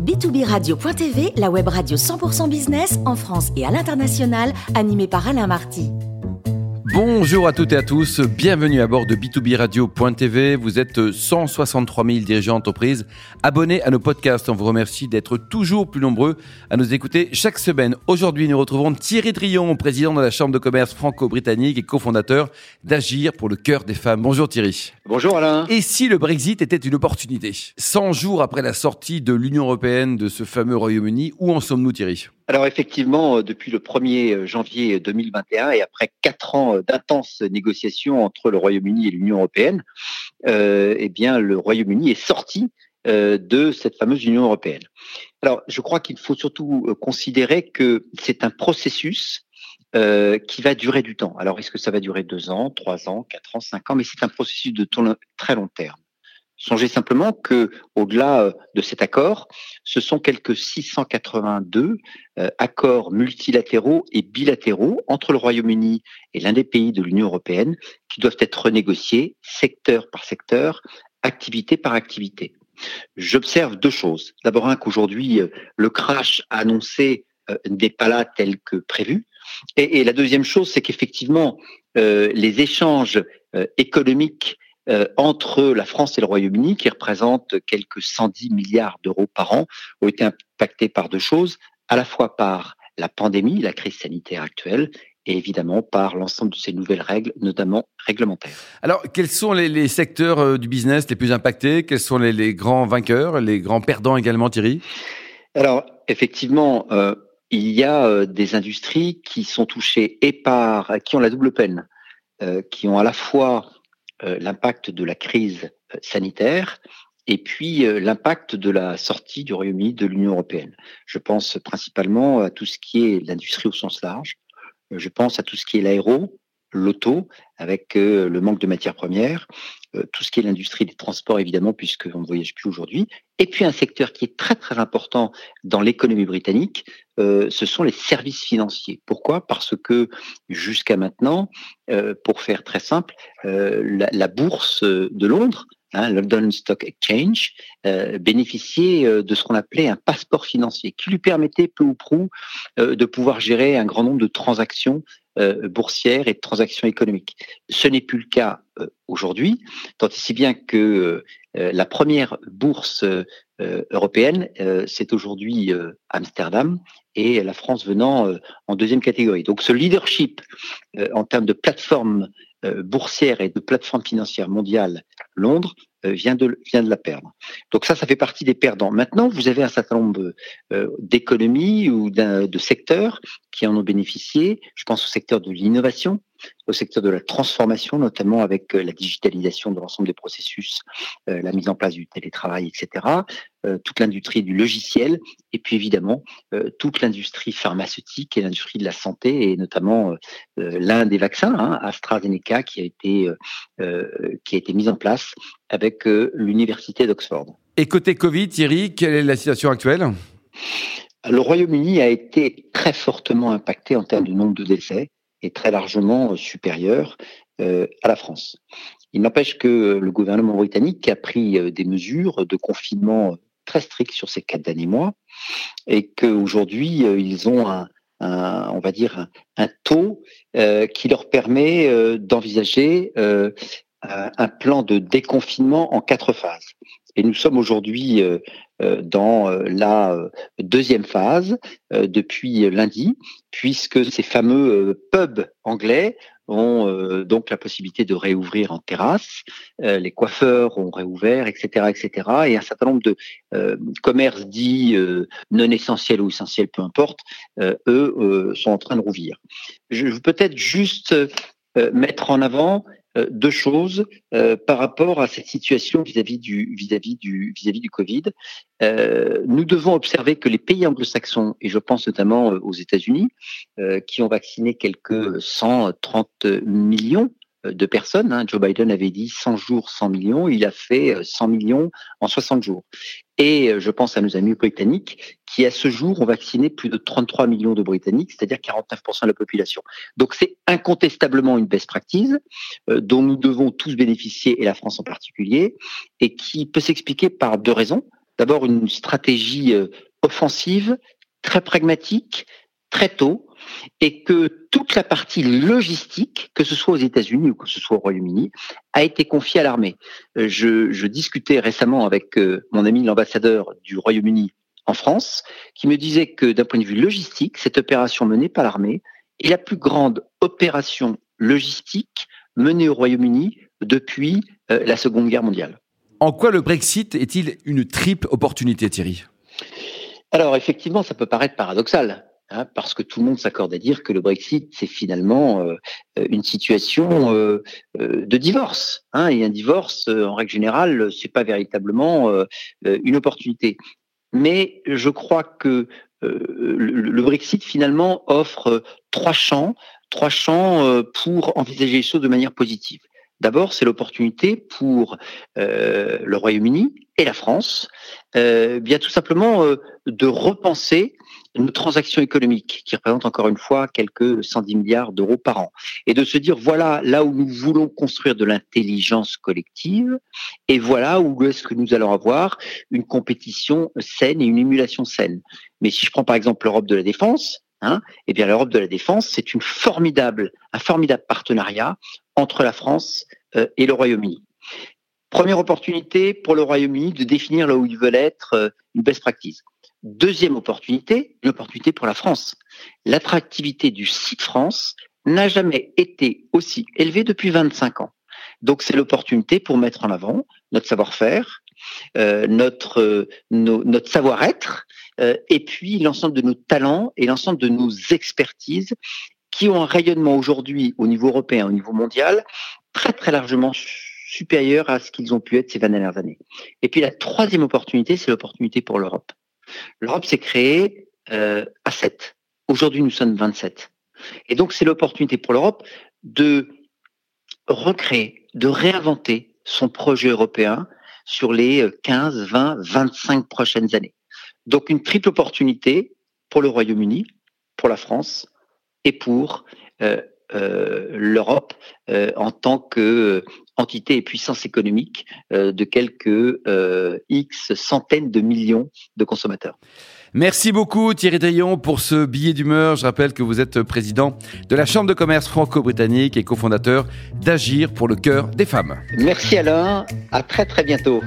B2B Radio.tv, la web radio 100% business en France et à l'international, animée par Alain Marty. Bonjour à toutes et à tous, bienvenue à bord de B2B Radio.tv. Vous êtes 163 000 dirigeants d'entreprise abonnés à nos podcasts. On vous remercie d'être toujours plus nombreux à nous écouter chaque semaine. Aujourd'hui, nous retrouvons Thierry Drion, président de la Chambre de commerce franco-britannique et cofondateur d'Agir pour le cœur des femmes. Bonjour Thierry. Bonjour Alain. Et si le Brexit était une opportunité? 100 jours après la sortie de l'Union européenne de ce fameux Royaume-Uni, où en sommes-nous Thierry? Alors effectivement, euh, depuis le 1er euh, janvier 2021 et après quatre ans euh, d'intenses négociations entre le Royaume-Uni et l'Union européenne, euh, eh bien le Royaume-Uni est sorti de cette fameuse Union européenne. Alors je crois qu'il faut surtout considérer que c'est un processus euh, qui va durer du temps. Alors est-ce que ça va durer deux ans, trois ans, quatre ans, cinq ans? Mais c'est un processus de très long terme. Songez simplement que, au-delà euh, de cet accord, ce sont quelques 682 euh, accords multilatéraux et bilatéraux entre le Royaume-Uni et l'un des pays de l'Union européenne qui doivent être renégociés secteur par secteur, activité par activité. J'observe deux choses. D'abord, un qu'aujourd'hui, euh, le crash annoncé n'est pas là tel que prévu. Et, la deuxième chose, c'est qu'effectivement, les échanges économiques euh, entre la France et le Royaume-Uni, qui représentent quelques 110 milliards d'euros par an, ont été impactés par deux choses, à la fois par la pandémie, la crise sanitaire actuelle, et évidemment par l'ensemble de ces nouvelles règles, notamment réglementaires. Alors, quels sont les, secteurs euh, du business les plus impactés? Quels sont les, grands vainqueurs, les grands perdants également, Thierry? Alors, effectivement, euh, il y a des industries qui sont touchées et par, qui ont la double peine, qui ont à la fois euh, l'impact de la crise euh, sanitaire et puis euh, l'impact de la sortie du Royaume-Uni de l'Union européenne. Je pense principalement à tout ce qui est l'industrie au sens large. Je pense à tout ce qui est l'aéro, l'auto, avec le manque de matières premières, tout ce qui est l'industrie des transports, évidemment, puisqu'on ne voyage plus aujourd'hui. Et puis un secteur qui est très, très important dans l'économie britannique, ce sont les services financiers. Pourquoi? Parce que jusqu'à maintenant, pour faire très simple, la, bourse de Londres Hein, London Stock Exchange, euh, bénéficiait de ce qu'on appelait un passeport financier, qui lui permettait peu ou prou de pouvoir gérer un grand nombre de transactions euh, boursière et de transactions économiques. Ce n'est plus le cas euh, aujourd'hui, tant et si bien que euh, la première bourse européenne, c'est aujourd'hui Amsterdam et la France venant en deuxième catégorie. Donc ce leadership en termes de plateforme boursière et de plateforme financière mondiale, Londres, euh, vient de, vient de la perdre. Donc ça, ça fait partie des perdants. Maintenant, vous avez un certain nombre euh, d'économies ou de secteurs qui en ont bénéficié. Je pense au secteur de l'innovation, au secteur de la transformation, notamment avec euh, la digitalisation de l'ensemble des processus, euh, la mise en place du télétravail, etc. Euh, toute l'industrie du logiciel, et puis évidemment toute l'industrie pharmaceutique et l'industrie de la santé, et notamment l'un des vaccins, hein, AstraZeneca, qui a été qui a été mis en place avec l'université d'Oxford. Et côté Covid, Thierry, quelle est la situation actuelle? Le Royaume-Uni a été très fortement impacté en termes de nombre de décès est très largement euh, supérieur euh, à la France. Il n'empêche que le gouvernement britannique a pris euh, des mesures de confinement très strictes sur ces quatre derniers mois et qu'aujourd'hui, ils ont un, on va dire, un, taux qui leur permet d'envisager un plan de déconfinement en quatre phases. Et nous sommes aujourd'hui euh, dans euh, la euh, deuxième phase depuis lundi, puisque ces fameux pubs anglais ont donc la possibilité de réouvrir en terrasse, les coiffeurs ont réouvert, etc., etc., et un certain nombre de commerces dits non essentiels ou essentiels, peu importe, eux sont en train de rouvrir. Je veux peut-être juste mettre en avant euh, deux choses euh, par rapport à cette situation vis-à-vis du vis-à-vis du vis-à-vis du Covid. Euh, nous devons observer que les pays anglo-saxons et je pense notamment aux États-Unis qui ont vacciné quelques 130 millions de personnes. Hein. Joe Biden avait dit 100 jours, 100 millions. Il a fait 100 millions en 60 jours. Et je pense à nos amis britanniques qui à ce jour ont vacciné plus de 33 millions de Britanniques, c'est-à-dire 49% de la population. Donc c'est incontestablement une best practice euh, dont nous devons tous bénéficier, et la France en particulier, et qui peut s'expliquer par deux raisons. d'abord une stratégie offensive, très pragmatique, très tôt, et que toute la partie logistique, que ce soit aux États-Unis ou que ce soit au Royaume-Uni, a été confiée à l'armée. Euh, je, discutais récemment avec euh, mon ami l'ambassadeur du Royaume-Uni en France, qui me disait que d'un point de vue logistique, cette opération menée par l'armée est la plus grande opération logistique menée au Royaume-Uni depuis euh, la Seconde Guerre mondiale. En quoi le Brexit est-il une triple opportunité, Thierry? Alors effectivement, ça peut paraître paradoxal. Hein, parce que tout le monde s'accorde à dire que le Brexit, c'est finalement euh, une situation euh, euh, de divorce. Hein, et un divorce, en règle générale, c'est pas véritablement une opportunité. Mais je crois que le, Brexit, finalement, offre trois champs, trois champs pour envisager les choses de manière positive. D'abord, c'est l'opportunité pour le Royaume-Uni et la France, bien tout simplement de repenser nos transactions économiques, qui représentent encore une fois quelques 110 milliards d'euros par an, et de se dire voilà là où nous voulons construire de l'intelligence collective, et voilà où est-ce que nous allons avoir une compétition saine et une émulation saine. Mais si je prends par exemple l'Europe de la défense, hein, eh bien l'Europe de la défense, c'est formidable, un formidable partenariat entre la France euh, et le Royaume-Uni. Première opportunité pour le Royaume-Uni de définir là où ils veulent être euh, une best practice. Deuxième opportunité, une opportunité pour la France. L'attractivité du site France n'a jamais été aussi élevée depuis 25 ans. Donc c'est l'opportunité pour mettre en avant notre savoir-faire, euh, notre, euh, notre savoir-être, euh, et puis l'ensemble de nos talents et l'ensemble de nos expertises qui ont un rayonnement aujourd'hui au niveau européen, au niveau mondial, très très largement supérieur à ce qu'ils ont pu être ces 20 dernières années. Et puis la troisième opportunité, c'est l'opportunité pour l'Europe. L'Europe s'est créée euh, à 7. Aujourd'hui, nous sommes 27. Et donc, c'est l'opportunité pour l'Europe de recréer, de réinventer son projet européen sur les 15, 20, 25 prochaines années. Donc, une triple opportunité pour le Royaume-Uni, pour la France et pour euh, euh, l'Europe en tant que entité et puissance économique euh, de quelques euh, X centaines de millions de consommateurs. Merci beaucoup Thierry Taillon pour ce billet d'humeur. Je rappelle que vous êtes président de la Chambre de commerce franco-britannique et cofondateur d'Agir pour le cœur des femmes. Merci Alain, à très très bientôt.